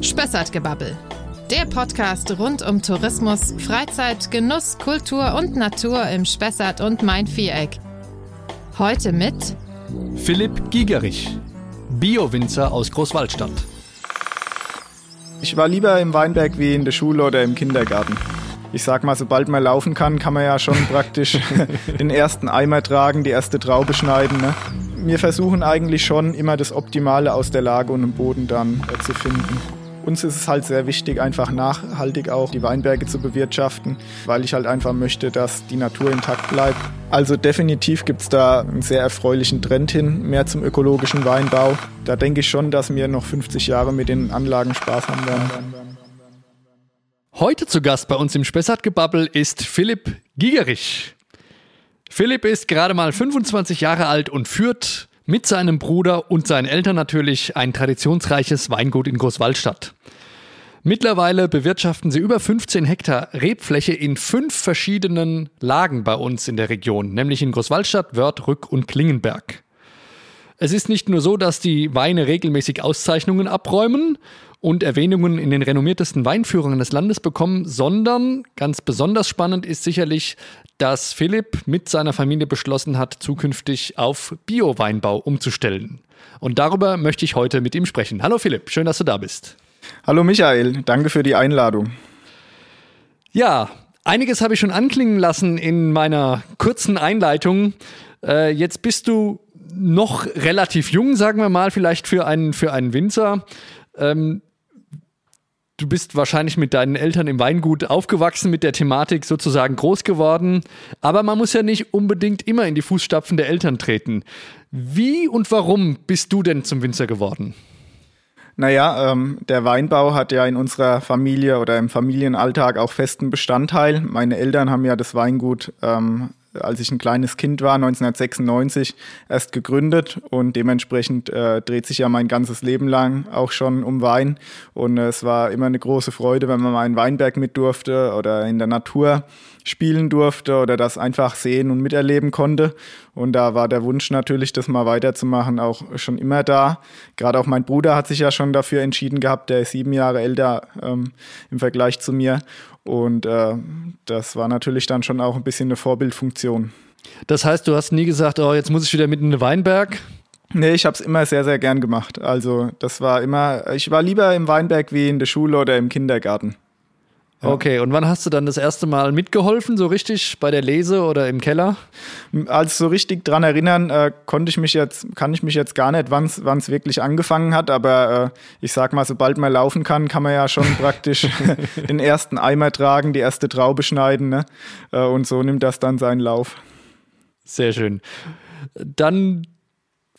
Spessartgebabbel. Der Podcast rund um Tourismus, Freizeit, Genuss, Kultur und Natur im Spessart und Main-Viereck. Heute mit Philipp Gigerich, Bio-Winzer aus Großwaldstadt. Ich war lieber im Weinberg wie in der Schule oder im Kindergarten. Ich sag mal, sobald man laufen kann, kann man ja schon praktisch den ersten Eimer tragen, die erste Traube schneiden. Ne? Wir versuchen eigentlich schon immer das Optimale aus der Lage und dem Boden dann äh, zu finden. Uns ist es halt sehr wichtig, einfach nachhaltig auch die Weinberge zu bewirtschaften, weil ich halt einfach möchte, dass die Natur intakt bleibt. Also definitiv gibt es da einen sehr erfreulichen Trend hin, mehr zum ökologischen Weinbau. Da denke ich schon, dass wir noch 50 Jahre mit den Anlagen Spaß haben werden. Heute zu Gast bei uns im Spessartgebabbel ist Philipp Gigerich. Philipp ist gerade mal 25 Jahre alt und führt mit seinem Bruder und seinen Eltern natürlich ein traditionsreiches Weingut in Großwaldstadt. Mittlerweile bewirtschaften sie über 15 Hektar Rebfläche in fünf verschiedenen Lagen bei uns in der Region, nämlich in Großwaldstadt, Wörth, Rück und Klingenberg. Es ist nicht nur so, dass die Weine regelmäßig Auszeichnungen abräumen und Erwähnungen in den renommiertesten Weinführungen des Landes bekommen, sondern ganz besonders spannend ist sicherlich, dass Philipp mit seiner Familie beschlossen hat, zukünftig auf Bio-Weinbau umzustellen. Und darüber möchte ich heute mit ihm sprechen. Hallo Philipp, schön, dass du da bist. Hallo Michael, danke für die Einladung. Ja, einiges habe ich schon anklingen lassen in meiner kurzen Einleitung. Äh, jetzt bist du noch relativ jung, sagen wir mal, vielleicht für einen, für einen Winzer. Ähm, du bist wahrscheinlich mit deinen Eltern im Weingut aufgewachsen, mit der Thematik sozusagen groß geworden. Aber man muss ja nicht unbedingt immer in die Fußstapfen der Eltern treten. Wie und warum bist du denn zum Winzer geworden? Naja, ähm, der Weinbau hat ja in unserer Familie oder im Familienalltag auch festen Bestandteil. Meine Eltern haben ja das Weingut ähm, als ich ein kleines Kind war, 1996, erst gegründet und dementsprechend äh, dreht sich ja mein ganzes Leben lang auch schon um Wein und äh, es war immer eine große Freude, wenn man mal in Weinberg mit durfte oder in der Natur spielen durfte oder das einfach sehen und miterleben konnte. Und da war der Wunsch natürlich, das mal weiterzumachen, auch schon immer da. Gerade auch mein Bruder hat sich ja schon dafür entschieden gehabt, der ist sieben Jahre älter ähm, im Vergleich zu mir. Und äh, das war natürlich dann schon auch ein bisschen eine Vorbildfunktion. Das heißt, du hast nie gesagt, oh, jetzt muss ich wieder mitten in den Weinberg? Nee, ich habe es immer sehr, sehr gern gemacht. Also das war immer, ich war lieber im Weinberg wie in der Schule oder im Kindergarten. Okay, und wann hast du dann das erste Mal mitgeholfen, so richtig bei der Lese oder im Keller? Als so richtig dran erinnern, äh, konnte ich mich jetzt, kann ich mich jetzt gar nicht, wann es wirklich angefangen hat, aber äh, ich sag mal, sobald man laufen kann, kann man ja schon praktisch den ersten Eimer tragen, die erste Traube schneiden, ne? Äh, und so nimmt das dann seinen Lauf. Sehr schön. Dann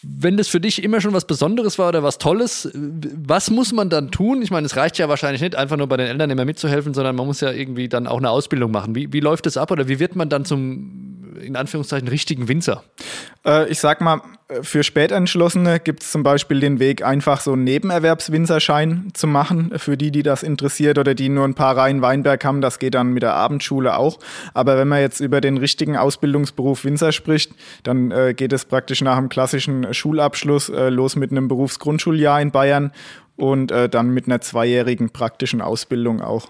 wenn das für dich immer schon was Besonderes war oder was Tolles, was muss man dann tun? Ich meine, es reicht ja wahrscheinlich nicht, einfach nur bei den Eltern immer mitzuhelfen, sondern man muss ja irgendwie dann auch eine Ausbildung machen. Wie, wie läuft das ab oder wie wird man dann zum in Anführungszeichen richtigen Winzer? Äh, ich sag mal, für Spätentschlossene gibt es zum Beispiel den Weg, einfach so einen Nebenerwerbswinzerschein zu machen, für die, die das interessiert oder die nur ein paar Reihen Weinberg haben. Das geht dann mit der Abendschule auch. Aber wenn man jetzt über den richtigen Ausbildungsberuf Winzer spricht, dann äh, geht es praktisch nach einem klassischen Schulabschluss äh, los mit einem Berufsgrundschuljahr in Bayern und äh, dann mit einer zweijährigen praktischen Ausbildung auch.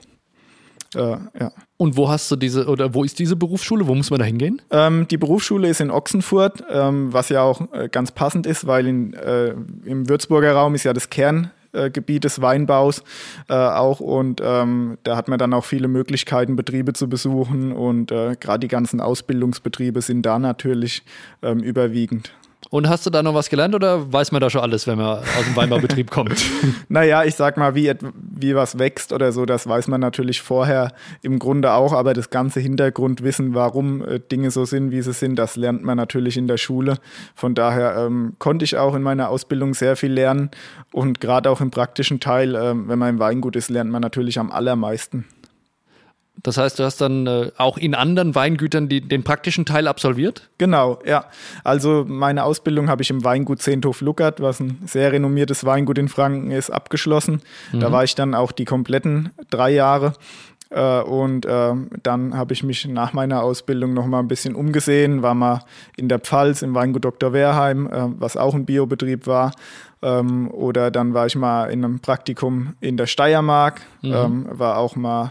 Äh, ja. Und wo hast du diese, oder wo ist diese Berufsschule? Wo muss man da hingehen? Ähm, die Berufsschule ist in Ochsenfurt, ähm, was ja auch äh, ganz passend ist, weil in, äh, im Würzburger Raum ist ja das Kerngebiet des Weinbaus äh, auch und ähm, da hat man dann auch viele Möglichkeiten, Betriebe zu besuchen und äh, gerade die ganzen Ausbildungsbetriebe sind da natürlich ähm, überwiegend. Und hast du da noch was gelernt oder weiß man da schon alles, wenn man aus dem Weinbaubetrieb kommt? naja, ich sag mal, wie, wie was wächst oder so, das weiß man natürlich vorher im Grunde auch, aber das ganze Hintergrundwissen, warum äh, Dinge so sind, wie sie sind, das lernt man natürlich in der Schule. Von daher ähm, konnte ich auch in meiner Ausbildung sehr viel lernen und gerade auch im praktischen Teil, äh, wenn man im Weingut ist, lernt man natürlich am allermeisten. Das heißt, du hast dann äh, auch in anderen Weingütern die, den praktischen Teil absolviert? Genau, ja. Also meine Ausbildung habe ich im Weingut Zehnthof Luckert, was ein sehr renommiertes Weingut in Franken ist, abgeschlossen. Mhm. Da war ich dann auch die kompletten drei Jahre. Äh, und äh, dann habe ich mich nach meiner Ausbildung noch mal ein bisschen umgesehen, war mal in der Pfalz im Weingut Dr. Wehrheim, äh, was auch ein Biobetrieb war. Ähm, oder dann war ich mal in einem Praktikum in der Steiermark, mhm. ähm, war auch mal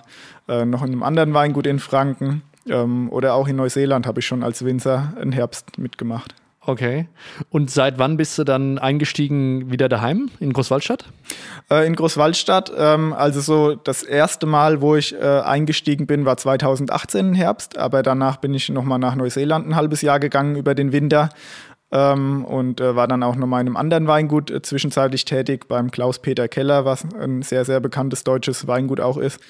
äh, noch in einem anderen Weingut in Franken. Ähm, oder auch in Neuseeland habe ich schon als Winzer einen Herbst mitgemacht. Okay. Und seit wann bist du dann eingestiegen wieder daheim in Großwaldstadt? Äh, in Großwaldstadt, ähm, also so das erste Mal, wo ich äh, eingestiegen bin, war 2018 im Herbst, aber danach bin ich nochmal nach Neuseeland ein halbes Jahr gegangen über den Winter ähm, und äh, war dann auch nochmal in einem anderen Weingut äh, zwischenzeitlich tätig, beim Klaus-Peter Keller, was ein sehr, sehr bekanntes deutsches Weingut auch ist.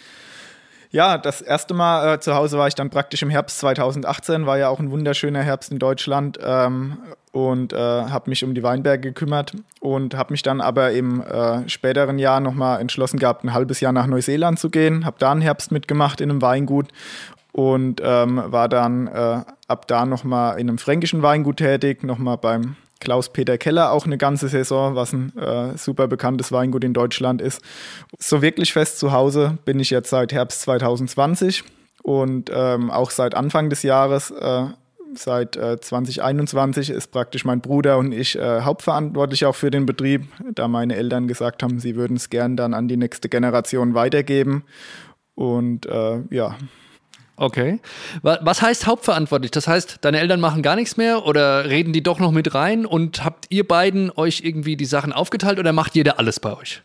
Ja, das erste Mal äh, zu Hause war ich dann praktisch im Herbst 2018, war ja auch ein wunderschöner Herbst in Deutschland ähm, und äh, habe mich um die Weinberge gekümmert und habe mich dann aber im äh, späteren Jahr nochmal entschlossen gehabt, ein halbes Jahr nach Neuseeland zu gehen, habe da einen Herbst mitgemacht in einem Weingut und ähm, war dann äh, ab da nochmal in einem fränkischen Weingut tätig, nochmal beim Klaus-Peter Keller auch eine ganze Saison, was ein äh, super bekanntes Weingut in Deutschland ist. So wirklich fest zu Hause bin ich jetzt seit Herbst 2020 und ähm, auch seit Anfang des Jahres, äh, seit äh, 2021, ist praktisch mein Bruder und ich äh, hauptverantwortlich auch für den Betrieb, da meine Eltern gesagt haben, sie würden es gern dann an die nächste Generation weitergeben. Und äh, ja, Okay. Was heißt hauptverantwortlich? Das heißt, deine Eltern machen gar nichts mehr oder reden die doch noch mit rein und habt ihr beiden euch irgendwie die Sachen aufgeteilt oder macht jeder alles bei euch?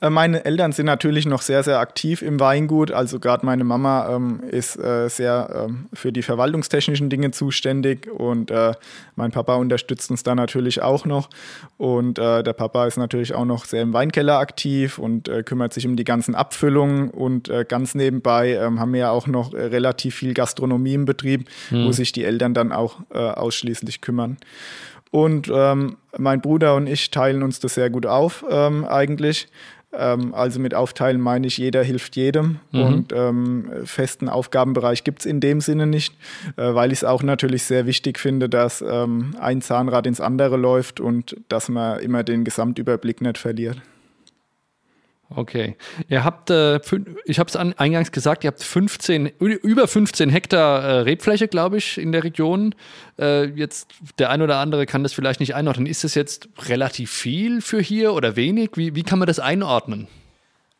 Äh, meine Eltern sind natürlich noch sehr, sehr aktiv im Weingut. Also gerade meine Mama ähm, ist äh, sehr ähm, für die verwaltungstechnischen Dinge zuständig und äh, mein Papa unterstützt uns da natürlich auch noch. Und äh, der Papa ist natürlich auch noch sehr im Weinkeller aktiv und äh, kümmert sich um die ganzen Abfüllungen und äh, ganz nebenbei ähm, haben wir ja auch noch relativ relativ viel Gastronomie im Betrieb, hm. wo sich die Eltern dann auch äh, ausschließlich kümmern. Und ähm, mein Bruder und ich teilen uns das sehr gut auf, ähm, eigentlich. Ähm, also mit Aufteilen meine ich, jeder hilft jedem. Mhm. Und ähm, festen Aufgabenbereich gibt es in dem Sinne nicht, äh, weil ich es auch natürlich sehr wichtig finde, dass ähm, ein Zahnrad ins andere läuft und dass man immer den Gesamtüberblick nicht verliert. Okay. Ihr habt, äh, ich habe es eingangs gesagt, ihr habt 15, über 15 Hektar äh, Rebfläche, glaube ich, in der Region. Äh, jetzt der ein oder andere kann das vielleicht nicht einordnen. Ist das jetzt relativ viel für hier oder wenig? Wie, wie kann man das einordnen?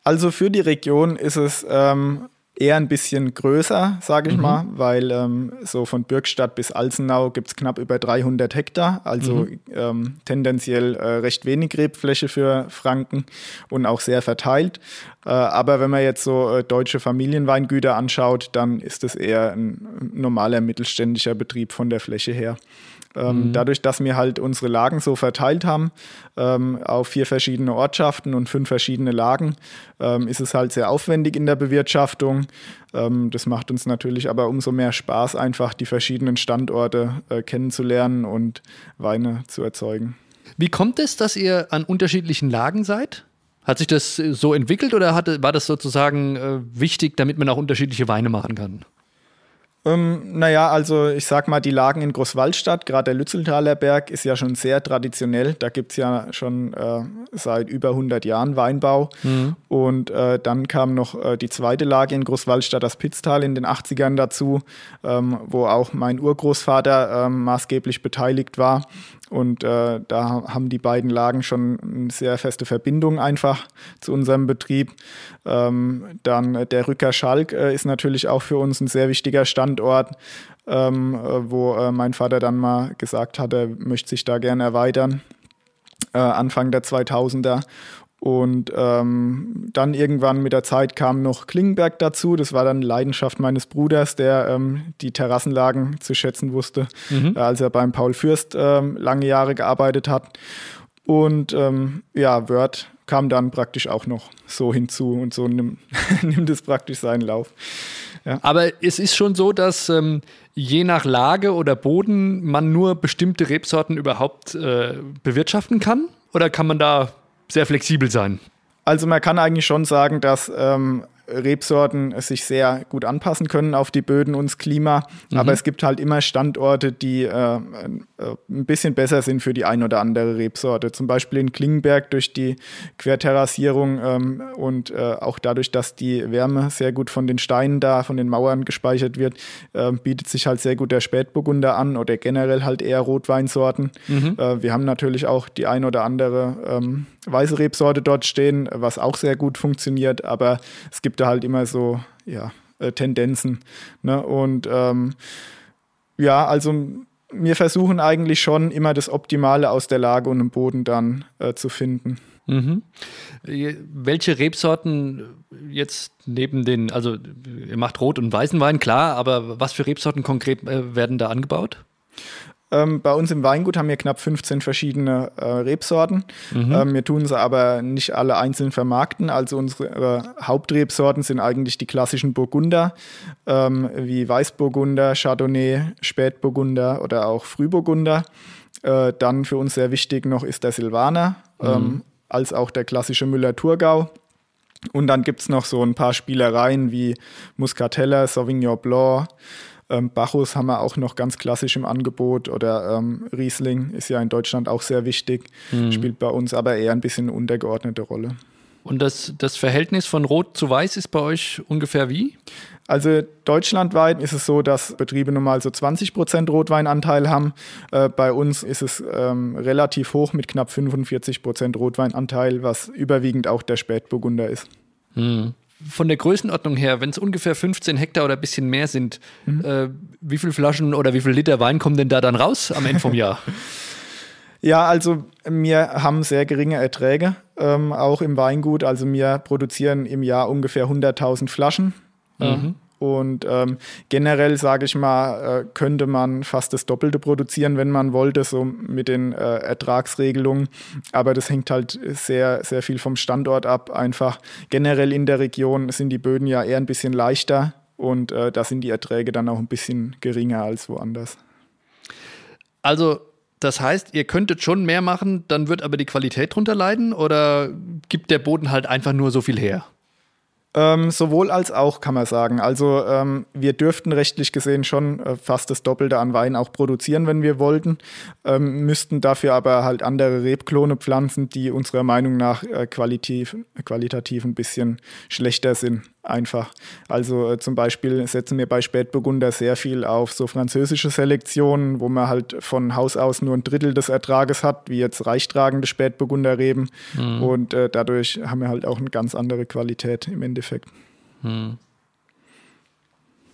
Also für die Region ist es ähm, eher ein bisschen größer, sage ich mhm. mal, weil ähm, so von Bürgstadt bis Alzenau gibt es knapp über 300 Hektar, also mhm. ähm, tendenziell äh, recht wenig Rebfläche für Franken und auch sehr verteilt. Äh, aber wenn man jetzt so äh, deutsche Familienweingüter anschaut, dann ist es eher ein normaler mittelständischer Betrieb von der Fläche her. Ähm, mhm. Dadurch, dass wir halt unsere Lagen so verteilt haben ähm, auf vier verschiedene Ortschaften und fünf verschiedene Lagen, ähm, ist es halt sehr aufwendig in der Bewirtschaftung. Ähm, das macht uns natürlich aber umso mehr Spaß, einfach die verschiedenen Standorte äh, kennenzulernen und Weine zu erzeugen. Wie kommt es, dass ihr an unterschiedlichen Lagen seid? Hat sich das so entwickelt oder hatte, war das sozusagen äh, wichtig, damit man auch unterschiedliche Weine machen kann? Ähm, naja, also ich sag mal, die Lagen in Großwaldstadt, gerade der Lützeltaler Berg, ist ja schon sehr traditionell. Da gibt es ja schon äh, seit über 100 Jahren Weinbau. Mhm. Und äh, dann kam noch äh, die zweite Lage in Großwaldstadt, das Pitztal, in den 80ern dazu, ähm, wo auch mein Urgroßvater ähm, maßgeblich beteiligt war. Und äh, da haben die beiden Lagen schon eine sehr feste Verbindung einfach zu unserem Betrieb. Ähm, dann der Rücker Schalk äh, ist natürlich auch für uns ein sehr wichtiger Standort, ähm, äh, wo äh, mein Vater dann mal gesagt hat, er möchte sich da gerne erweitern. Äh, Anfang der 2000er. Und ähm, dann irgendwann mit der Zeit kam noch Klingenberg dazu. Das war dann Leidenschaft meines Bruders, der ähm, die Terrassenlagen zu schätzen wusste, mhm. als er beim Paul Fürst ähm, lange Jahre gearbeitet hat. Und ähm, ja, Word kam dann praktisch auch noch so hinzu und so nimm, nimmt es praktisch seinen Lauf. Ja. Aber es ist schon so, dass ähm, je nach Lage oder Boden man nur bestimmte Rebsorten überhaupt äh, bewirtschaften kann? Oder kann man da sehr flexibel sein. Also man kann eigentlich schon sagen, dass ähm, Rebsorten sich sehr gut anpassen können auf die Böden und das Klima. Mhm. Aber es gibt halt immer Standorte, die äh, äh, ein bisschen besser sind für die ein oder andere Rebsorte. Zum Beispiel in Klingenberg durch die Querterrassierung ähm, und äh, auch dadurch, dass die Wärme sehr gut von den Steinen da, von den Mauern gespeichert wird, äh, bietet sich halt sehr gut der Spätburgunder an oder generell halt eher Rotweinsorten. Mhm. Äh, wir haben natürlich auch die ein oder andere ähm, weiße Rebsorte dort stehen, was auch sehr gut funktioniert, aber es gibt da halt immer so, ja, äh, Tendenzen. Ne? Und ähm, ja, also wir versuchen eigentlich schon immer das Optimale aus der Lage und dem Boden dann äh, zu finden. Mhm. Welche Rebsorten jetzt neben den, also ihr macht Rot- und Weißen Wein, klar, aber was für Rebsorten konkret äh, werden da angebaut? Ähm, bei uns im Weingut haben wir knapp 15 verschiedene äh, Rebsorten. Mhm. Ähm, wir tun sie aber nicht alle einzeln vermarkten. Also unsere äh, Hauptrebsorten sind eigentlich die klassischen Burgunder, ähm, wie Weißburgunder, Chardonnay, Spätburgunder oder auch Frühburgunder. Äh, dann für uns sehr wichtig noch ist der Silvaner, mhm. Ähm, als auch der klassische Müller-Thurgau. Und dann gibt es noch so ein paar Spielereien wie Muscatella, Sauvignon Blanc, ähm, Bacchus haben wir auch noch ganz klassisch im Angebot oder ähm, Riesling ist ja in Deutschland auch sehr wichtig, mhm. spielt bei uns aber eher ein bisschen eine untergeordnete Rolle. Und das, das Verhältnis von Rot zu Weiß ist bei euch ungefähr wie? Also deutschlandweit ist es so, dass Betriebe normal so 20 Prozent Rotweinanteil haben. Äh, bei uns ist es ähm, relativ hoch mit knapp 45 Prozent Rotweinanteil, was überwiegend auch der Spätburgunder ist. Mhm von der Größenordnung her, wenn es ungefähr 15 Hektar oder ein bisschen mehr sind, mhm. äh, wie viele Flaschen oder wie viel Liter Wein kommen denn da dann raus am Ende vom Jahr? ja, also wir haben sehr geringe Erträge, ähm, auch im Weingut. Also wir produzieren im Jahr ungefähr 100.000 Flaschen. Mhm. Und ähm, generell, sage ich mal, äh, könnte man fast das Doppelte produzieren, wenn man wollte, so mit den äh, Ertragsregelungen. Aber das hängt halt sehr, sehr viel vom Standort ab. Einfach generell in der Region sind die Böden ja eher ein bisschen leichter und äh, da sind die Erträge dann auch ein bisschen geringer als woanders. Also das heißt, ihr könntet schon mehr machen, dann wird aber die Qualität drunter leiden oder gibt der Boden halt einfach nur so viel her? Ähm, sowohl als auch, kann man sagen. Also ähm, wir dürften rechtlich gesehen schon äh, fast das Doppelte an Wein auch produzieren, wenn wir wollten, ähm, müssten dafür aber halt andere Rebklone pflanzen, die unserer Meinung nach äh, qualitativ, qualitativ ein bisschen schlechter sind einfach. Also äh, zum Beispiel setzen wir bei Spätburgunder sehr viel auf so französische Selektionen, wo man halt von Haus aus nur ein Drittel des Ertrages hat, wie jetzt reichtragende Spätburgunderreben. Mhm. Und äh, dadurch haben wir halt auch eine ganz andere Qualität im Endeffekt. Mhm.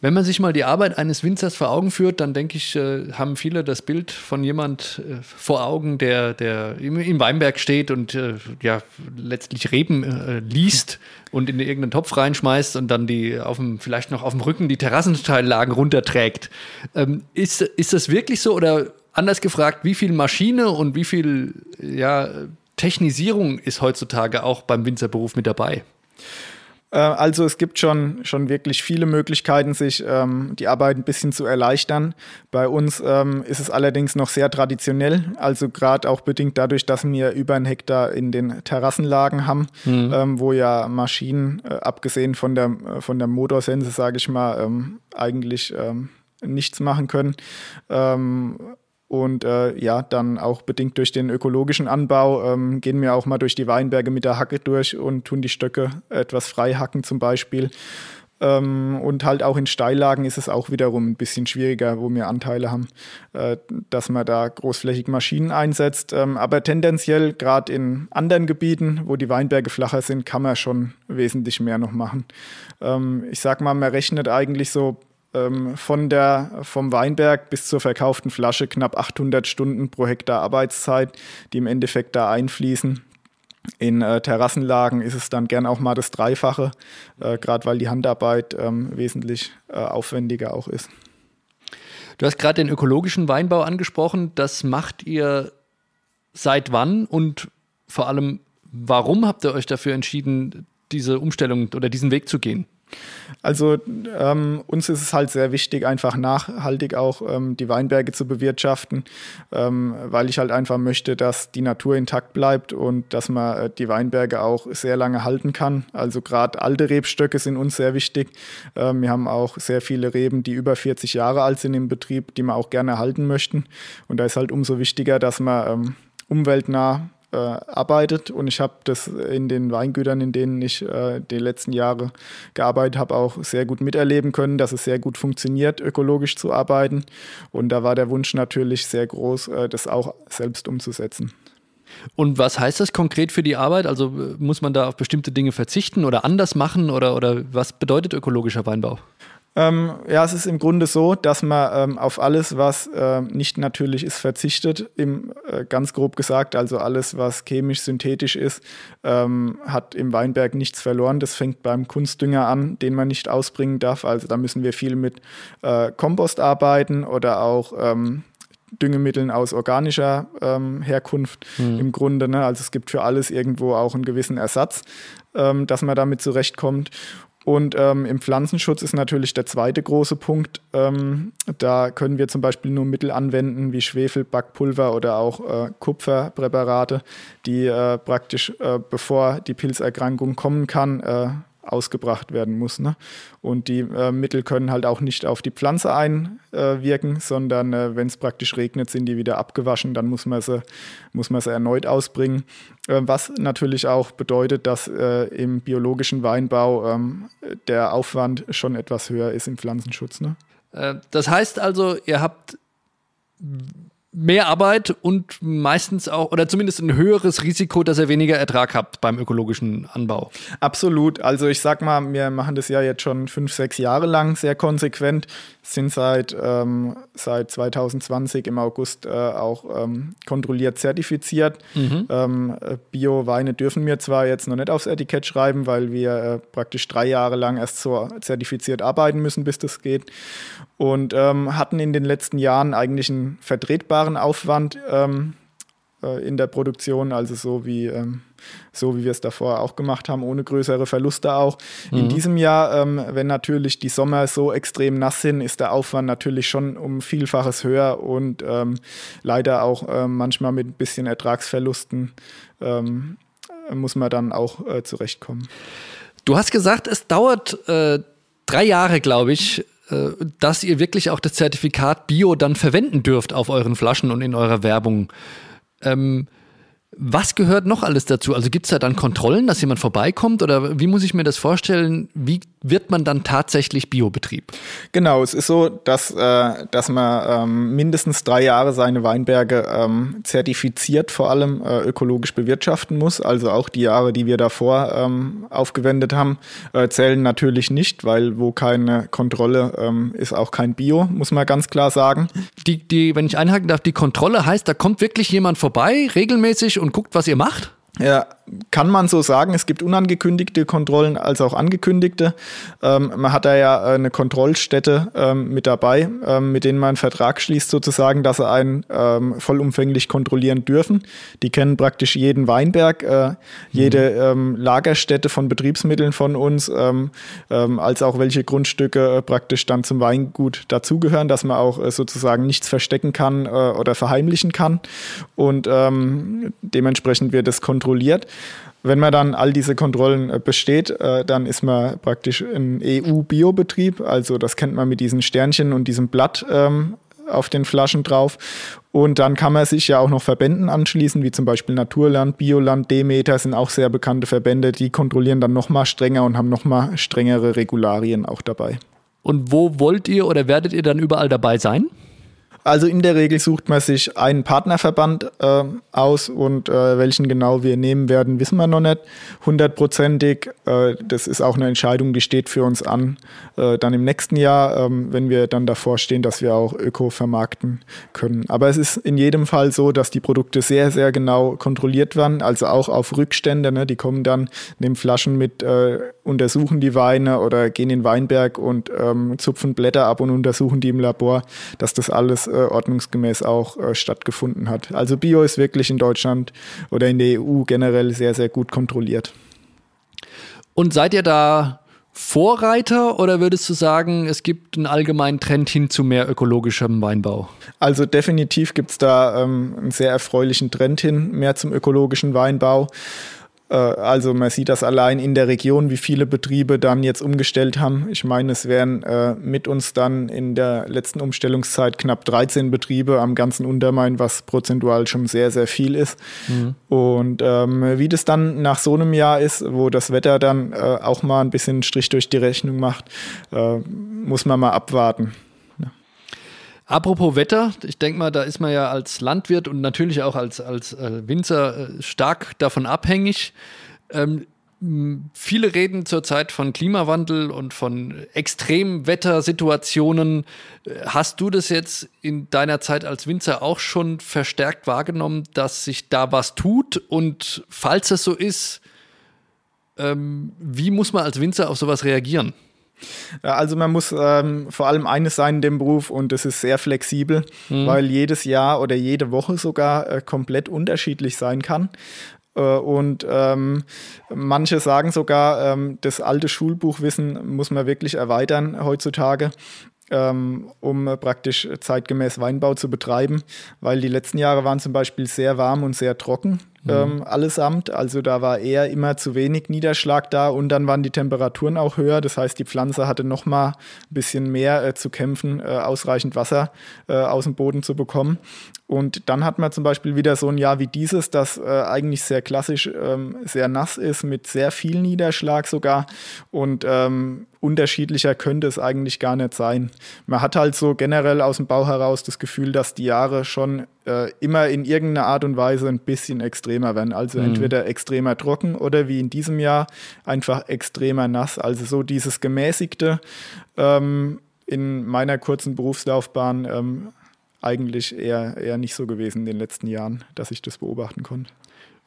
Wenn man sich mal die Arbeit eines Winzers vor Augen führt, dann denke ich, äh, haben viele das Bild von jemand äh, vor Augen, der, der im, im Weinberg steht und äh, ja letztlich Reben äh, liest und in irgendeinen Topf reinschmeißt und dann die auf dem, vielleicht noch auf dem Rücken die Terrassenteillagen runterträgt. Ähm, ist, ist das wirklich so oder anders gefragt, wie viel Maschine und wie viel ja, Technisierung ist heutzutage auch beim Winzerberuf mit dabei? Äh, also es gibt schon, schon wirklich viele Möglichkeiten, sich ähm, die Arbeit ein bisschen zu erleichtern. Bei uns ähm, ist es allerdings noch sehr traditionell, also gerade auch bedingt dadurch, dass wir über einen Hektar in den Terrassenlagen haben, mhm. ähm, wo ja Maschinen, äh, abgesehen von der, äh, von der Motorsense, sage ich mal, ähm, eigentlich ähm, nichts machen können. Und äh, ja, dann auch bedingt durch den ökologischen Anbau ähm, gehen wir auch mal durch die Weinberge mit der Hacke durch und tun die Stöcke etwas frei hacken zum Beispiel. Ähm, und halt auch in Steillagen ist es auch wiederum ein bisschen schwieriger, wo wir Anteile haben, äh, dass man da großflächig Maschinen einsetzt. Ähm, aber tendenziell, gerade in anderen Gebieten, wo die Weinberge flacher sind, kann man schon wesentlich mehr noch machen. Ähm, ich sag mal, man rechnet eigentlich so ähm, von der, vom Weinberg bis zur verkauften Flasche knapp 800 Stunden pro Hektar Arbeitszeit, die im Endeffekt da einfließen. In äh, Terrassenlagen ist es dann gern auch mal das Dreifache, äh, gerade weil die Handarbeit ähm, wesentlich äh, aufwendiger auch ist. Du hast gerade den ökologischen Weinbau angesprochen. Das macht ihr seit wann und vor allem, warum habt ihr euch dafür entschieden, diese Umstellung oder diesen Weg zu gehen? Also ähm, uns ist es halt sehr wichtig, einfach nachhaltig auch ähm, die Weinberge zu bewirtschaften, ähm, weil ich halt einfach möchte, dass die Natur intakt bleibt und dass man äh, die Weinberge auch sehr lange halten kann. Also gerade alte Rebstöcke sind uns sehr wichtig. Ähm, wir haben auch sehr viele Reben, die über 40 Jahre alt sind im Betrieb, die wir auch gerne halten möchten. Und da ist halt umso wichtiger, dass man ähm, umweltnah äh, arbeitet. Und ich habe das in den Weingütern, in denen ich äh, die letzten Jahre gearbeitet habe, auch sehr gut miterleben können, dass es sehr gut funktioniert, ökologisch zu arbeiten. Und da war der Wunsch natürlich sehr groß, äh, das auch selbst umzusetzen. Und was heißt das konkret für die Arbeit? Also äh, muss man da auf bestimmte Dinge verzichten oder anders machen oder, oder was bedeutet ökologischer Weinbau? Ähm, ja, es ist im Grunde so, dass man ähm, auf alles, was äh, nicht natürlich ist, verzichtet. Im, äh, ganz grob gesagt, also alles, was chemisch synthetisch ist, ähm, hat im Weinberg nichts verloren. Das fängt beim Kunstdünger an, den man nicht ausbringen darf. Also da müssen wir viel mit äh, Kompost arbeiten oder auch ähm, Düngemitteln aus organischer ähm, Herkunft mhm. im Grunde. Ne? Also es gibt für alles irgendwo auch einen gewissen Ersatz, ähm, dass man damit zurechtkommt. Und ähm, im Pflanzenschutz ist natürlich der zweite große Punkt. Ähm, da können wir zum Beispiel nur Mittel anwenden wie Schwefel, Backpulver oder auch äh, Kupferpräparate, die äh, praktisch äh, bevor die Pilzerkrankung kommen kann, äh, ausgebracht werden muss. Ne? Und die äh, Mittel können halt auch nicht auf die Pflanze einwirken, sondern äh, wenn es praktisch regnet, sind die wieder abgewaschen, dann muss man sie, muss man sie erneut ausbringen. Äh, was natürlich auch bedeutet, dass äh, im biologischen Weinbau ähm, der Aufwand schon etwas höher ist im Pflanzenschutz. Ne? Äh, das heißt also, ihr habt mehr Arbeit und meistens auch, oder zumindest ein höheres Risiko, dass ihr weniger Ertrag habt beim ökologischen Anbau. Absolut. Also ich sag mal, wir machen das ja jetzt schon fünf, sechs Jahre lang sehr konsequent, sind seit, ähm, seit 2020 im August äh, auch ähm, kontrolliert zertifiziert. Mhm. Ähm, Bio-Weine dürfen wir zwar jetzt noch nicht aufs Etikett schreiben, weil wir äh, praktisch drei Jahre lang erst so zertifiziert arbeiten müssen, bis das geht. Und ähm, hatten in den letzten Jahren eigentlich einen vertretbaren Aufwand ähm, äh, in der Produktion, also so wie ähm, so wie wir es davor auch gemacht haben, ohne größere Verluste auch. Mhm. In diesem Jahr, ähm, wenn natürlich die Sommer so extrem nass sind, ist der Aufwand natürlich schon um Vielfaches höher und ähm, leider auch äh, manchmal mit ein bisschen Ertragsverlusten ähm, muss man dann auch äh, zurechtkommen. Du hast gesagt, es dauert äh, drei Jahre, glaube ich, dass ihr wirklich auch das Zertifikat Bio dann verwenden dürft auf euren Flaschen und in eurer Werbung. Ähm, was gehört noch alles dazu? Also gibt es da dann Kontrollen, dass jemand vorbeikommt oder wie muss ich mir das vorstellen? Wie wird man dann tatsächlich Biobetrieb? Genau, es ist so, dass, äh, dass man ähm, mindestens drei Jahre seine Weinberge ähm, zertifiziert, vor allem äh, ökologisch bewirtschaften muss. Also auch die Jahre, die wir davor ähm, aufgewendet haben, äh, zählen natürlich nicht, weil wo keine Kontrolle ähm, ist, auch kein Bio, muss man ganz klar sagen. Die, die, wenn ich einhaken darf, die Kontrolle heißt, da kommt wirklich jemand vorbei, regelmäßig und guckt, was ihr macht? Ja, kann man so sagen. Es gibt unangekündigte Kontrollen als auch angekündigte. Ähm, man hat da ja äh, eine Kontrollstätte ähm, mit dabei, ähm, mit denen man einen Vertrag schließt, sozusagen, dass sie einen ähm, vollumfänglich kontrollieren dürfen. Die kennen praktisch jeden Weinberg, äh, jede mhm. Lagerstätte von Betriebsmitteln von uns, ähm, ähm, als auch welche Grundstücke äh, praktisch dann zum Weingut dazugehören, dass man auch äh, sozusagen nichts verstecken kann äh, oder verheimlichen kann. Und dementsprechend wird es kontrolliert. Wenn man dann all diese Kontrollen äh, besteht, äh, dann ist man praktisch ein EU-Biobetrieb. Also das kennt man mit diesen Sternchen und diesem Blatt ähm, auf den Flaschen drauf. Und dann kann man sich ja auch noch Verbänden anschließen, wie zum Beispiel Naturland, Bioland, Demeter sind auch sehr bekannte Verbände. Die kontrollieren dann noch mal strenger und haben noch mal strengere Regularien auch dabei. Und wo wollt ihr oder werdet ihr dann überall dabei sein? Also in der Regel sucht man sich einen Partnerverband äh, aus und äh, welchen genau wir nehmen werden, wissen wir noch nicht hundertprozentig. Äh, das ist auch eine Entscheidung, die steht für uns an. Äh, dann im nächsten Jahr, ähm, wenn wir dann davor stehen, dass wir auch Öko vermarkten können. Aber es ist in jedem Fall so, dass die Produkte sehr, sehr genau kontrolliert werden, also auch auf Rückstände. Ne? Die kommen dann, nehmen Flaschen mit, äh, untersuchen die Weine oder gehen in den Weinberg und ähm, zupfen Blätter ab und untersuchen die im Labor, dass das alles äh, ordnungsgemäß auch äh, stattgefunden hat. Also Bio ist wirklich in Deutschland oder in der EU generell sehr, sehr gut kontrolliert. Und seid ihr da Vorreiter oder würdest du sagen, es gibt einen allgemeinen Trend hin zu mehr ökologischem Weinbau? Also definitiv gibt es da ähm, einen sehr erfreulichen Trend hin, mehr zum ökologischen Weinbau. Äh, also man sieht das allein in der Region, wie viele Betriebe dann jetzt umgestellt haben. Ich meine, es wären äh, mit uns dann in der letzten Umstellungszeit knapp 13 Betriebe am ganzen Untermain, was prozentual schon sehr, sehr viel ist. Mhm. Und ähm, wie das dann nach so einem Jahr ist, wo das Wetter dann äh, auch mal ein bisschen Strich durch die Rechnung macht, äh, muss man mal abwarten. Apropos Wetter, ich denke mal, da ist man ja als Landwirt und natürlich auch als, als äh, Winzer äh, stark davon abhängig. Ähm, viele reden zurzeit von Klimawandel und von Extremwettersituationen. Äh, hast du das jetzt in deiner Zeit als Winzer auch schon verstärkt wahrgenommen, dass sich da was tut? Und falls es so ist, ähm, wie muss man als Winzer auf sowas reagieren? Also man muss ähm, vor allem eines sein in dem Beruf und es ist sehr flexibel, mhm. weil jedes Jahr oder jede Woche sogar äh, komplett unterschiedlich sein kann. Äh, und ähm, manche sagen sogar, ähm, das alte Schulbuchwissen muss man wirklich erweitern heutzutage ähm, um praktisch zeitgemäß Weinbau zu betreiben, weil die letzten Jahre waren zum Beispiel sehr warm und sehr trocken. Mhm. Ähm, allesamt. Also da war eher immer zu wenig Niederschlag da und dann waren die Temperaturen auch höher. Das heißt, die Pflanze hatte noch mal ein bisschen mehr äh, zu kämpfen, äh, ausreichend Wasser äh, aus dem Boden zu bekommen. Und dann hat man zum Beispiel wieder so ein Jahr wie dieses, das äh, eigentlich sehr klassisch, ähm, sehr nass ist, mit sehr viel Niederschlag sogar. Und ähm, unterschiedlicher könnte es eigentlich gar nicht sein. Man hat halt so generell aus dem Bau heraus das Gefühl, dass die Jahre schon äh, immer in irgendeiner Art und Weise ein bisschen extremer werden. Also mhm. entweder extremer trocken oder wie in diesem Jahr einfach extremer nass. Also so dieses gemäßigte ähm, in meiner kurzen Berufslaufbahn ähm, eigentlich eher, eher nicht so gewesen in den letzten Jahren, dass ich das beobachten konnte.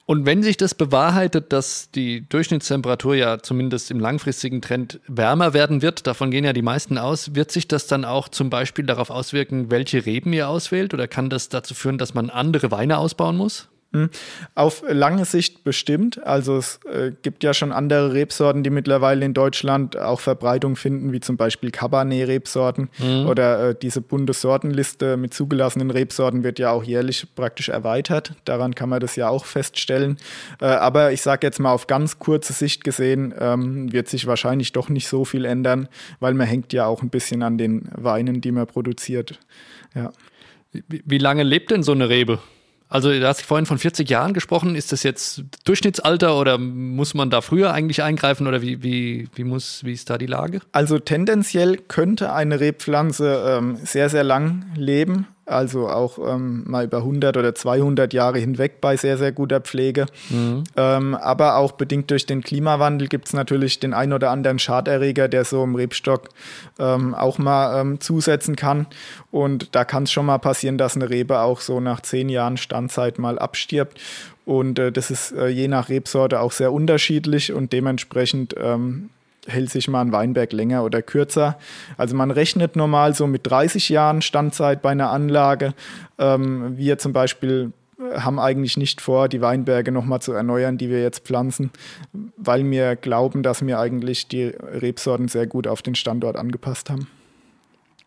Und wenn sich das bewahrheitet, dass die Durchschnittstemperatur ja zumindest im langfristigen Trend wärmer werden wird, davon gehen ja die meisten aus, wird sich das dann auch zum Beispiel darauf auswirken, welche Reben ihr auswählt? Oder kann das dazu führen, dass man andere Weine ausbauen muss? Hm. Auf lange Sicht bestimmt. Also es äh, gibt ja schon andere Rebsorten, die mittlerweile in Deutschland auch Verbreitung finden, wie zum Beispiel Cabernet-Rebsorten mhm. oder äh, diese bunte Sortenliste mit zugelassenen Rebsorten wird ja auch jährlich praktisch erweitert. Daran kann man das ja auch feststellen. Äh, aber ich sage jetzt mal auf ganz kurze Sicht gesehen, ähm, wird sich wahrscheinlich doch nicht so viel ändern, weil man hängt ja auch ein bisschen an den Weinen, die man produziert. Ja. Wie, wie lange lebt denn so eine Rebe? Also du hast vorhin von 40 Jahren gesprochen. Ist das jetzt Durchschnittsalter oder muss man da früher eigentlich eingreifen oder wie, wie, wie, muss, wie ist da die Lage? Also tendenziell könnte eine Rebpflanze ähm, sehr, sehr lang leben also auch ähm, mal über 100 oder 200 Jahre hinweg bei sehr, sehr guter Pflege. Mhm. Ähm, aber auch bedingt durch den Klimawandel gibt es natürlich den ein oder anderen Schaderreger, der so im Rebstock ähm, auch mal ähm, zusetzen kann. Und da kann es schon mal passieren, dass eine Rebe auch so nach zehn Jahren Standzeit mal abstirbt. Und äh, das ist äh, je nach Rebsorte auch sehr unterschiedlich und dementsprechend ähm, hält sich mal ein Weinberg länger oder kürzer. Also man rechnet normal so mit 30 Jahren Standzeit bei einer Anlage. Ähm, wir zum Beispiel äh, haben eigentlich nicht vor, die Weinberge nochmal zu erneuern, die wir jetzt pflanzen, weil wir glauben, dass wir eigentlich die Rebsorten sehr gut auf den Standort angepasst haben.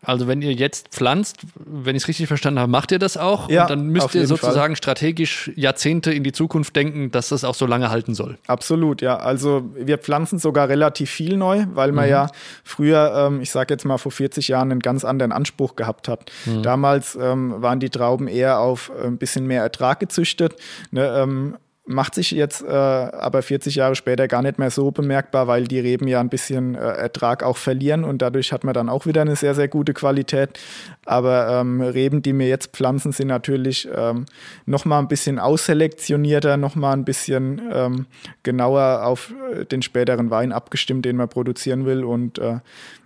Also wenn ihr jetzt pflanzt, wenn ich es richtig verstanden habe, macht ihr das auch? Ja, und dann müsst ihr sozusagen Fall. strategisch Jahrzehnte in die Zukunft denken, dass das auch so lange halten soll. Absolut, ja. Also wir pflanzen sogar relativ viel neu, weil man mhm. ja früher, ähm, ich sage jetzt mal vor 40 Jahren, einen ganz anderen Anspruch gehabt hat. Mhm. Damals ähm, waren die Trauben eher auf äh, ein bisschen mehr Ertrag gezüchtet. Ne, ähm, macht sich jetzt äh, aber 40 Jahre später gar nicht mehr so bemerkbar, weil die Reben ja ein bisschen äh, Ertrag auch verlieren und dadurch hat man dann auch wieder eine sehr, sehr gute Qualität. Aber ähm, Reben, die wir jetzt pflanzen, sind natürlich ähm, nochmal ein bisschen ausselektionierter, nochmal ein bisschen ähm, genauer auf äh, den späteren Wein abgestimmt, den man produzieren will und äh,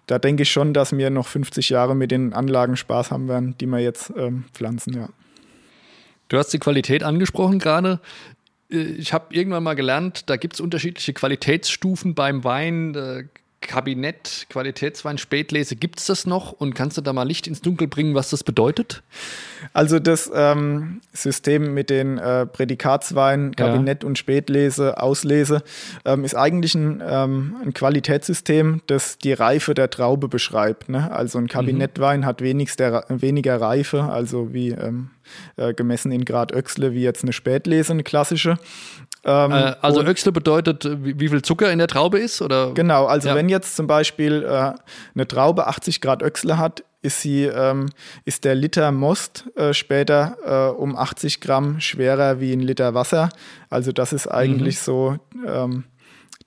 da denke ich schon, dass wir noch 50 Jahre mit den Anlagen Spaß haben werden, die wir jetzt ähm, pflanzen, ja. Du hast die Qualität angesprochen gerade. Äh, ich habe irgendwann mal gelernt, da gibt es unterschiedliche Qualitätsstufen beim Wein. Da Kabinett, Qualitätswein, Spätlese, gibt es das noch? Und kannst du da mal Licht ins Dunkel bringen, was das bedeutet? Also das ähm, System mit den äh, Prädikatsweinen, Kabinett ja. und Spätlese, Auslese, ähm, ist eigentlich ein, ähm, ein, Qualitätssystem, das die Reife der Traube beschreibt. Ne? Also ein Kabinettwein mhm. hat der, weniger Reife, also wie ähm, äh, gemessen in Grad Öxle, wie jetzt eine Spätlese, eine klassische. Ähm, äh, also Öxle bedeutet, wie, wie, viel Zucker in der Traube ist? Oder? Genau, also ja. wenn jetzt zum Beispiel äh, eine Traube 80 Grad Öxle hat, ist sie, ähm, ist der Liter Most äh, später äh, um 80 Gramm schwerer wie ein Liter Wasser. Also das ist eigentlich mhm. so ähm,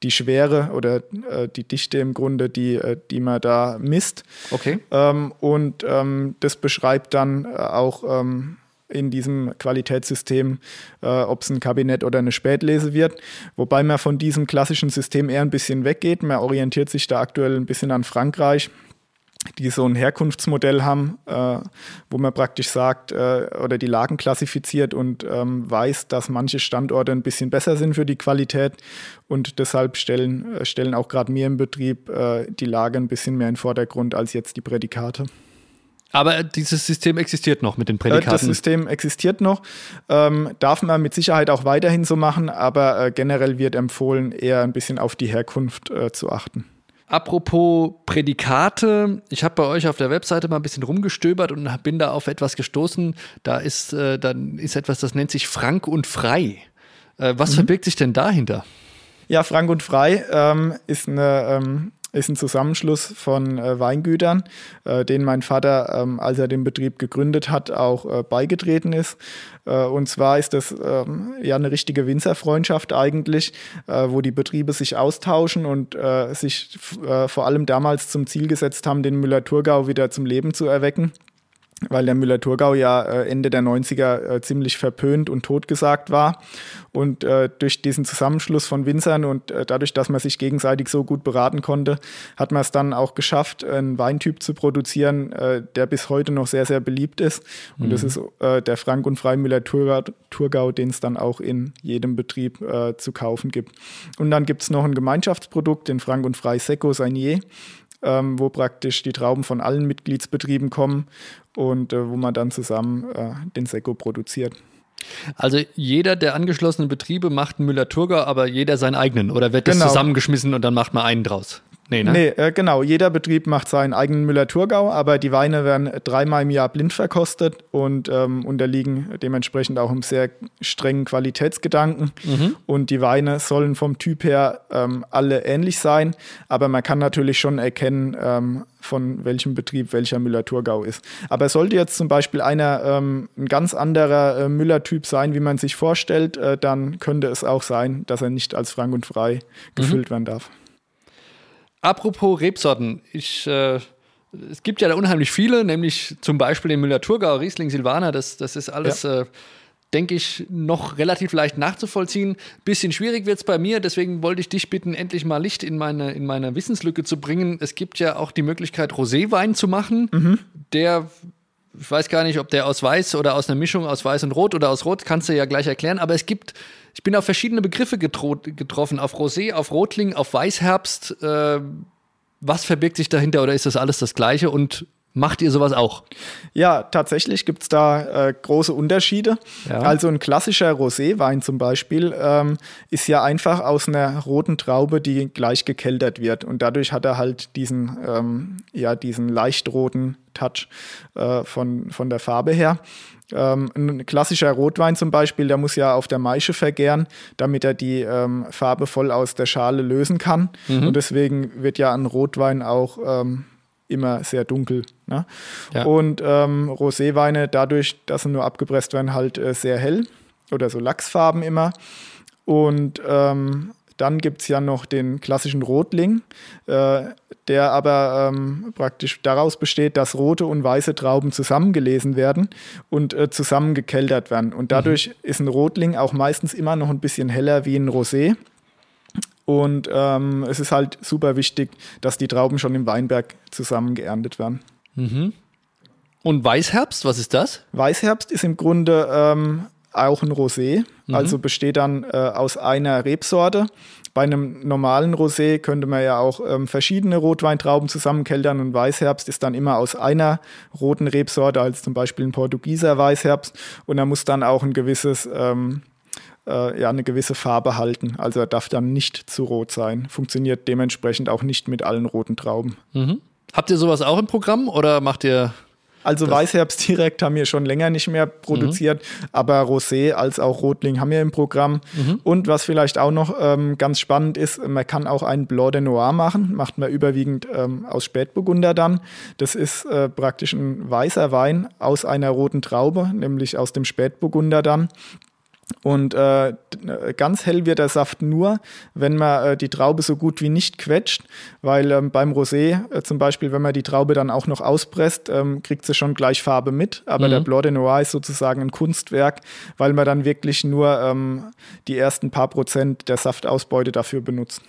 die Schwere oder äh, die Dichte im Grunde, die, äh, die man da misst. Okay. Ähm, und ähm, das beschreibt dann auch ähm, in diesem Qualitätssystem, äh, ob es ein Kabinett oder eine Spätlese wird. Wobei man von diesem klassischen System eher ein bisschen weggeht. Man orientiert sich da aktuell ein bisschen an Frankreich die so ein Herkunftsmodell haben, äh, wo man praktisch sagt äh, oder die Lagen klassifiziert und ähm, weiß, dass manche Standorte ein bisschen besser sind für die Qualität und deshalb stellen, äh, stellen auch gerade mir im Betrieb äh, die Lage ein bisschen mehr in den Vordergrund als jetzt die Prädikate. Aber dieses System existiert noch mit den Prädikaten. Das System existiert noch, ähm, darf man mit Sicherheit auch weiterhin so machen, aber äh, generell wird empfohlen, eher ein bisschen auf die Herkunft äh, zu achten. Apropos Prädikate, ich habe bei euch auf der Webseite mal ein bisschen rumgestöbert und bin da auf etwas gestoßen. Da ist, äh, dann ist etwas, das nennt sich Frank und Frei. Äh, was mhm. verbirgt sich denn dahinter? Ja, Frank und Frei ähm, ist eine ähm, ist ein Zusammenschluss von äh, Weingütern, äh, denen mein Vater, ähm, als er den Betrieb gegründet hat, auch äh, beigetreten ist. Äh, und zwar ist das ähm, ja eine richtige Winzerfreundschaft eigentlich, äh, wo die Betriebe sich austauschen und äh, sich vor allem damals zum Ziel gesetzt haben, den Müller-Thurgau wieder zum Leben zu erwecken weil der Müller-Thurgau ja äh, Ende der 90er äh, ziemlich verpönt und totgesagt war. Und äh, durch diesen Zusammenschluss von Winzern und dadurch, dass man sich gegenseitig so gut beraten konnte, hat man es dann auch geschafft, einen Weintyp zu produzieren, der bis heute noch sehr, sehr beliebt ist. Und mhm. das ist der Frank und Frei Müller-Thurgau, den es dann auch in jedem Betrieb zu kaufen gibt. Und dann gibt es noch ein Gemeinschaftsprodukt, den Frank und Frei Secco Sainier ähm, wo praktisch die Trauben von allen Mitgliedsbetrieben kommen und äh, wo man dann zusammen äh, den Sekko produziert. Also jeder der angeschlossenen Betriebe macht einen Müller-Thurgau, aber jeder seinen eigenen oder wird das genau. zusammengeschmissen und dann macht man einen draus? Nee, ne? nee äh, genau. Jeder Betrieb macht seinen eigenen Müller-Thurgau, aber die Weine werden dreimal im Jahr blind verkostet und ähm, unterliegen dementsprechend auch einem sehr strengen Qualitätsgedanken. Mhm. Und die Weine sollen vom Typ her ähm, alle ähnlich sein, aber man kann natürlich schon erkennen, ähm, von welchem Betrieb welcher Müller-Thurgau ist. Aber sollte jetzt zum Beispiel einer ähm, ein ganz anderer äh, Müller-Typ sein, wie man sich vorstellt, äh, dann könnte es auch sein, dass er nicht als frank und frei gefüllt mhm. werden darf. Apropos Rebsorten, ich, äh, es gibt ja da unheimlich viele, nämlich zum Beispiel den Müller-Thurgau, Riesling, Silvaner, das, das ist alles, ja. äh, denke ich, noch relativ leicht nachzuvollziehen. Bisschen schwierig wird es bei mir, deswegen wollte ich dich bitten, endlich mal Licht in meine, in meine Wissenslücke zu bringen. Es gibt ja auch die Möglichkeit, Roséwein zu machen, mhm. der ich weiß gar nicht, ob der aus Weiß oder aus einer Mischung aus Weiß und Rot oder aus Rot, kannst du ja gleich erklären. Aber es gibt, ich bin auf verschiedene Begriffe getroffen, auf Rosé, auf Rotling, auf Weißherbst. Äh, was verbirgt sich dahinter oder ist das alles das Gleiche? Und Macht ihr sowas auch? Ja, tatsächlich gibt es da äh, große Unterschiede. Ja. Also ein klassischer Roséwein zum Beispiel ähm, ist ja einfach aus einer roten Traube, die gleich gekeltert wird. Und dadurch hat er halt diesen, ähm, ja, diesen leicht roten Touch äh, von, von der Farbe her. Ähm, ein klassischer Rotwein zum Beispiel, der muss ja auf der Maische vergären, damit er die ähm, Farbe voll aus der Schale lösen kann. Mhm. Und deswegen wird ja ein Rotwein auch ähm, immer sehr dunkel. Ne? Ja. Und ähm, Roséweine, dadurch, dass sie nur abgepresst werden, halt äh, sehr hell oder so Lachsfarben immer. Und ähm, dann gibt es ja noch den klassischen Rotling, äh, der aber ähm, praktisch daraus besteht, dass rote und weiße Trauben zusammengelesen werden und äh, zusammen gekeltert werden. Und dadurch mhm. ist ein Rotling auch meistens immer noch ein bisschen heller wie ein Rosé. Und ähm, es ist halt super wichtig, dass die Trauben schon im Weinberg zusammen geerntet werden. Mhm. Und Weißherbst, was ist das? Weißherbst ist im Grunde ähm, auch ein Rosé, mhm. also besteht dann äh, aus einer Rebsorte. Bei einem normalen Rosé könnte man ja auch ähm, verschiedene Rotweintrauben zusammenkeltern und Weißherbst ist dann immer aus einer roten Rebsorte, als zum Beispiel ein Portugieser Weißherbst. Und er muss dann auch ein gewisses, ähm, äh, ja, eine gewisse Farbe halten. Also er darf dann nicht zu rot sein. Funktioniert dementsprechend auch nicht mit allen roten Trauben. Mhm. Habt ihr sowas auch im Programm oder macht ihr also Weißherbst direkt haben wir schon länger nicht mehr produziert, mhm. aber Rosé als auch Rotling haben wir im Programm. Mhm. Und was vielleicht auch noch ähm, ganz spannend ist, man kann auch einen Blanc de Noir machen, macht man überwiegend ähm, aus Spätburgunder dann. Das ist äh, praktisch ein weißer Wein aus einer roten Traube, nämlich aus dem Spätburgunder dann. Und äh, ganz hell wird der Saft nur, wenn man äh, die Traube so gut wie nicht quetscht, weil ähm, beim Rosé äh, zum Beispiel, wenn man die Traube dann auch noch auspresst, ähm, kriegt sie schon gleich Farbe mit. Aber mhm. der Blanc de Noir ist sozusagen ein Kunstwerk, weil man dann wirklich nur ähm, die ersten paar Prozent der Saftausbeute dafür benutzt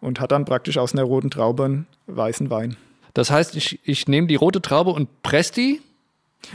und hat dann praktisch aus einer roten Traube einen weißen Wein. Das heißt, ich, ich nehme die rote Traube und presse die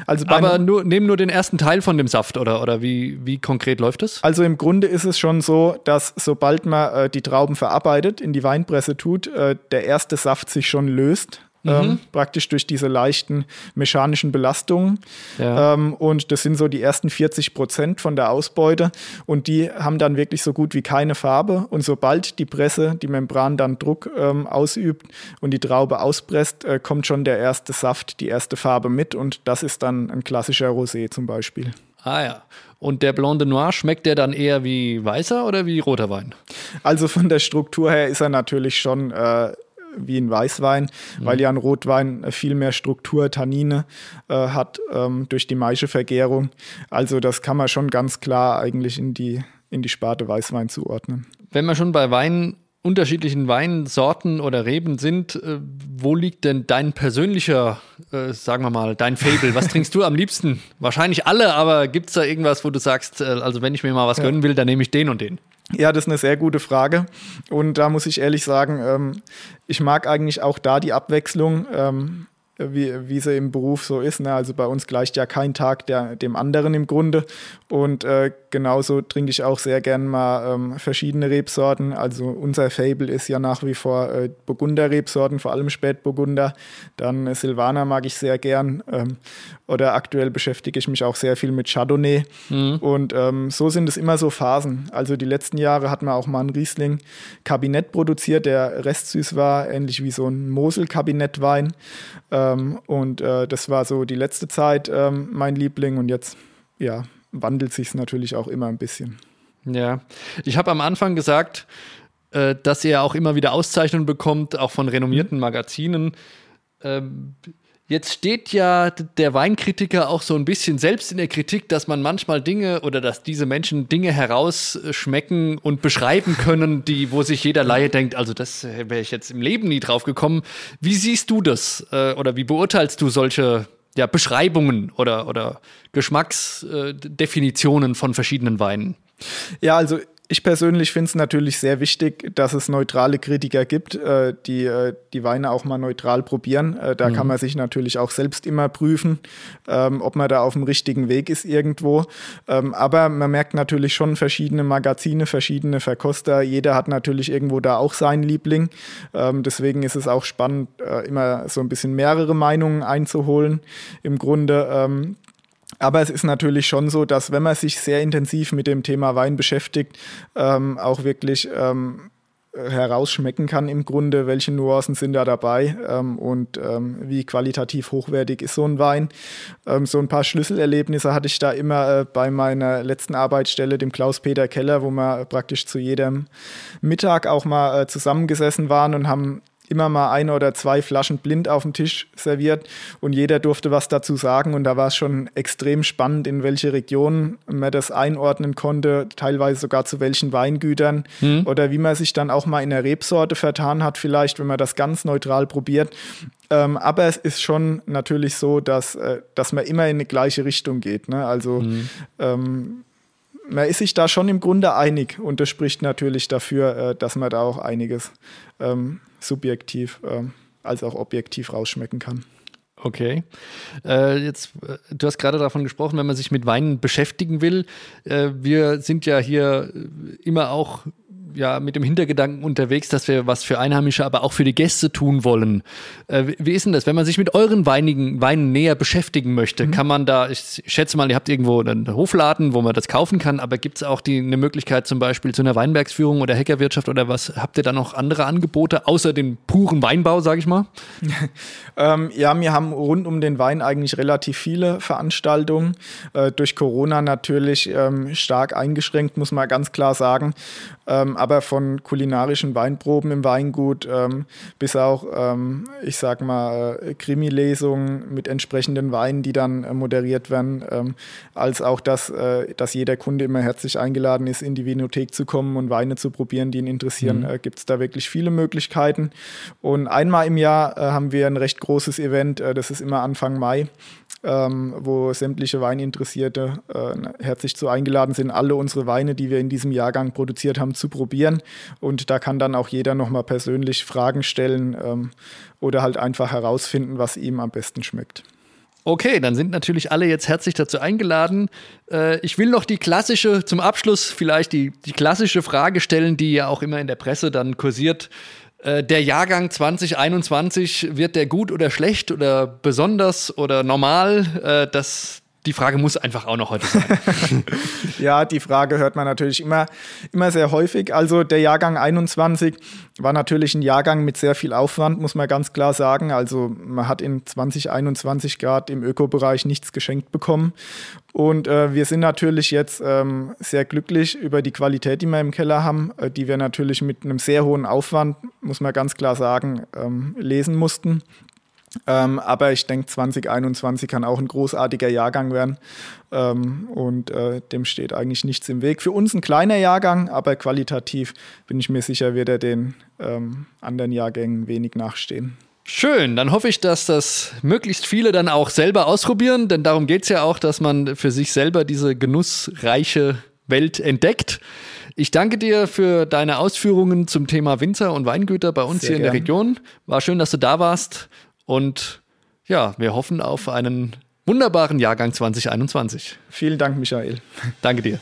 also Aber nur, nehmen nur den ersten Teil von dem Saft oder, oder wie, wie konkret läuft das? Also im Grunde ist es schon so, dass sobald man äh, die Trauben verarbeitet, in die Weinpresse tut, äh, der erste Saft sich schon löst ähm, mhm. praktisch durch diese leichten mechanischen Belastungen. Ja. Ähm, und das sind so die ersten 40 Prozent von der Ausbeute. Und die haben dann wirklich so gut wie keine Farbe. Und sobald die Presse, die Membran dann Druck ähm, ausübt und die Traube auspresst, äh, kommt schon der erste Saft, die erste Farbe mit. Und das ist dann ein klassischer Rosé zum Beispiel. Ah ja. Und der Blanc de Noir, schmeckt der dann eher wie weißer oder wie roter Wein? Also von der Struktur her ist er natürlich schon äh, wie ein Weißwein, mhm. weil ja ein Rotwein viel mehr Struktur, Tannine äh, hat ähm, durch die Maischevergärung. Also das kann man schon ganz klar eigentlich in die, in die Sparte Weißwein zuordnen. Wenn wir schon bei Weinen unterschiedlichen Weinsorten oder Reben sind, äh, wo liegt denn dein persönlicher, äh, sagen wir mal, dein Fable? Was trinkst du am liebsten? Wahrscheinlich alle, aber gibt es da irgendwas, wo du sagst, äh, also wenn ich mir mal was gönnen will, dann nehme ich den und den? Ja, das ist eine sehr gute Frage. Und da muss ich ehrlich sagen, ähm, ich mag eigentlich auch da die Abwechslung. Ähm, wie, wie sie im Beruf so ist. Ne? Also bei uns gleicht ja kein Tag der, dem anderen im Grunde. Und äh, genauso trinke ich auch sehr gern mal ähm, verschiedene Rebsorten. Also unser Fable ist ja nach wie vor äh, Burgunder-Rebsorten, vor allem Spätburgunder. Dann äh, Silvaner mag ich sehr gern. Ähm, oder aktuell beschäftige ich mich auch sehr viel mit Chardonnay. Mhm. Und ähm, so sind es immer so Phasen. Also die letzten Jahre hat man auch mal ein Riesling-Kabinett produziert, der restsüß war, ähnlich wie so ein Mosel-Kabinettwein. Ähm, und äh, das war so die letzte Zeit ähm, mein Liebling. Und jetzt, ja, wandelt sich es natürlich auch immer ein bisschen. Ja, ich habe am Anfang gesagt, äh, dass ihr auch immer wieder Auszeichnungen bekommt, auch von renommierten Magazinen. Ähm, Jetzt steht ja der Weinkritiker auch so ein bisschen selbst in der Kritik, dass man manchmal Dinge oder dass diese Menschen Dinge herausschmecken und beschreiben können, die, wo sich jeder Laie denkt, also das wäre ich jetzt im Leben nie drauf gekommen. Wie siehst du das äh, oder wie beurteilst du solche ja, Beschreibungen oder, oder Geschmacksdefinitionen von verschiedenen Weinen? Ja, also ich persönlich finde es natürlich sehr wichtig, dass es neutrale Kritiker gibt, äh, die äh, die Weine auch mal neutral probieren. Äh, da mhm. kann man sich natürlich auch selbst immer prüfen, ähm, ob man da auf dem richtigen Weg ist irgendwo. Ähm, aber man merkt natürlich schon verschiedene Magazine, verschiedene Verkoster. Jeder hat natürlich irgendwo da auch seinen Liebling. Ähm, deswegen ist es auch spannend, äh, immer so ein bisschen mehrere Meinungen einzuholen. Im Grunde ähm, aber es ist natürlich schon so, dass wenn man sich sehr intensiv mit dem Thema Wein beschäftigt, ähm, auch wirklich ähm, herausschmecken kann im Grunde, welche Nuancen sind da dabei ähm, und ähm, wie qualitativ hochwertig ist so ein Wein. Ähm, so ein paar Schlüsselerlebnisse hatte ich da immer äh, bei meiner letzten Arbeitsstelle, dem Klaus-Peter Keller, wo wir praktisch zu jedem Mittag auch mal äh, zusammengesessen waren und haben immer mal eine oder zwei Flaschen blind auf dem Tisch serviert und jeder durfte was dazu sagen und da war es schon extrem spannend, in welche Regionen man das einordnen konnte, teilweise sogar zu welchen Weingütern mhm. oder wie man sich dann auch mal in der Rebsorte vertan hat, vielleicht, wenn man das ganz neutral probiert. Ähm, aber es ist schon natürlich so, dass, äh, dass man immer in die gleiche Richtung geht. Ne? Also mhm. ähm, man ist sich da schon im Grunde einig und das spricht natürlich dafür, äh, dass man da auch einiges ähm, subjektiv äh, als auch objektiv rausschmecken kann. Okay. Äh, jetzt, äh, du hast gerade davon gesprochen, wenn man sich mit Weinen beschäftigen will. Äh, wir sind ja hier immer auch ja mit dem Hintergedanken unterwegs, dass wir was für Einheimische, aber auch für die Gäste tun wollen. Äh, wie ist denn das, wenn man sich mit euren Weinigen, Weinen näher beschäftigen möchte? Mhm. Kann man da, ich schätze mal, ihr habt irgendwo einen Hofladen, wo man das kaufen kann, aber gibt es auch die, eine Möglichkeit zum Beispiel zu einer Weinbergsführung oder Hackerwirtschaft oder was? Habt ihr da noch andere Angebote außer den puren Weinbau, sage ich mal? ähm, ja, wir haben rund um den Wein eigentlich relativ viele Veranstaltungen. Äh, durch Corona natürlich ähm, stark eingeschränkt, muss man ganz klar sagen. Ähm, aber von kulinarischen Weinproben im Weingut ähm, bis auch, ähm, ich sag mal, äh, Krimi-Lesungen mit entsprechenden Weinen, die dann äh, moderiert werden, ähm, als auch, dass, äh, dass jeder Kunde immer herzlich eingeladen ist, in die Vinothek zu kommen und Weine zu probieren, die ihn interessieren, mhm. äh, gibt es da wirklich viele Möglichkeiten. Und einmal im Jahr äh, haben wir ein recht großes Event, das ist immer Anfang Mai ähm, wo sämtliche Weininteressierte äh, herzlich zu eingeladen sind, alle unsere Weine, die wir in diesem Jahrgang produziert haben, zu probieren. Und da kann dann auch jeder nochmal persönlich Fragen stellen ähm, oder halt einfach herausfinden, was ihm am besten schmeckt. Okay, dann sind natürlich alle jetzt herzlich dazu eingeladen. Äh, ich will noch die klassische, zum Abschluss vielleicht die, die klassische Frage stellen, die ja auch immer in der Presse dann kursiert. Äh, der Jahrgang 2021, wird der gut oder schlecht oder besonders oder normal? Äh, das, die Frage muss einfach auch noch heute sein. ja, die Frage hört man natürlich immer, immer sehr häufig. Also der Jahrgang 21 war natürlich ein Jahrgang mit sehr viel Aufwand, muss man ganz klar sagen. Also man hat in 2021 gerade im Ökobereich nichts geschenkt bekommen. Und äh, wir sind natürlich jetzt ähm, sehr glücklich über die Qualität, die wir im Keller haben, äh, die wir natürlich mit einem sehr hohen Aufwand, muss man ganz klar sagen, ähm, lesen mussten. Ähm, aber ich denke, 2021 kann auch ein großartiger Jahrgang werden. Ähm, und äh, dem steht eigentlich nichts im Weg. Für uns ein kleiner Jahrgang, aber qualitativ bin ich mir sicher, wird er den ähm, anderen Jahrgängen wenig nachstehen. Schön, dann hoffe ich, dass das möglichst viele dann auch selber ausprobieren, denn darum geht es ja auch, dass man für sich selber diese genussreiche Welt entdeckt. Ich danke dir für deine Ausführungen zum Thema Winzer und Weingüter bei uns Sehr hier in der Region. War schön, dass du da warst und ja, wir hoffen auf einen wunderbaren Jahrgang 2021. Vielen Dank, Michael. Danke dir.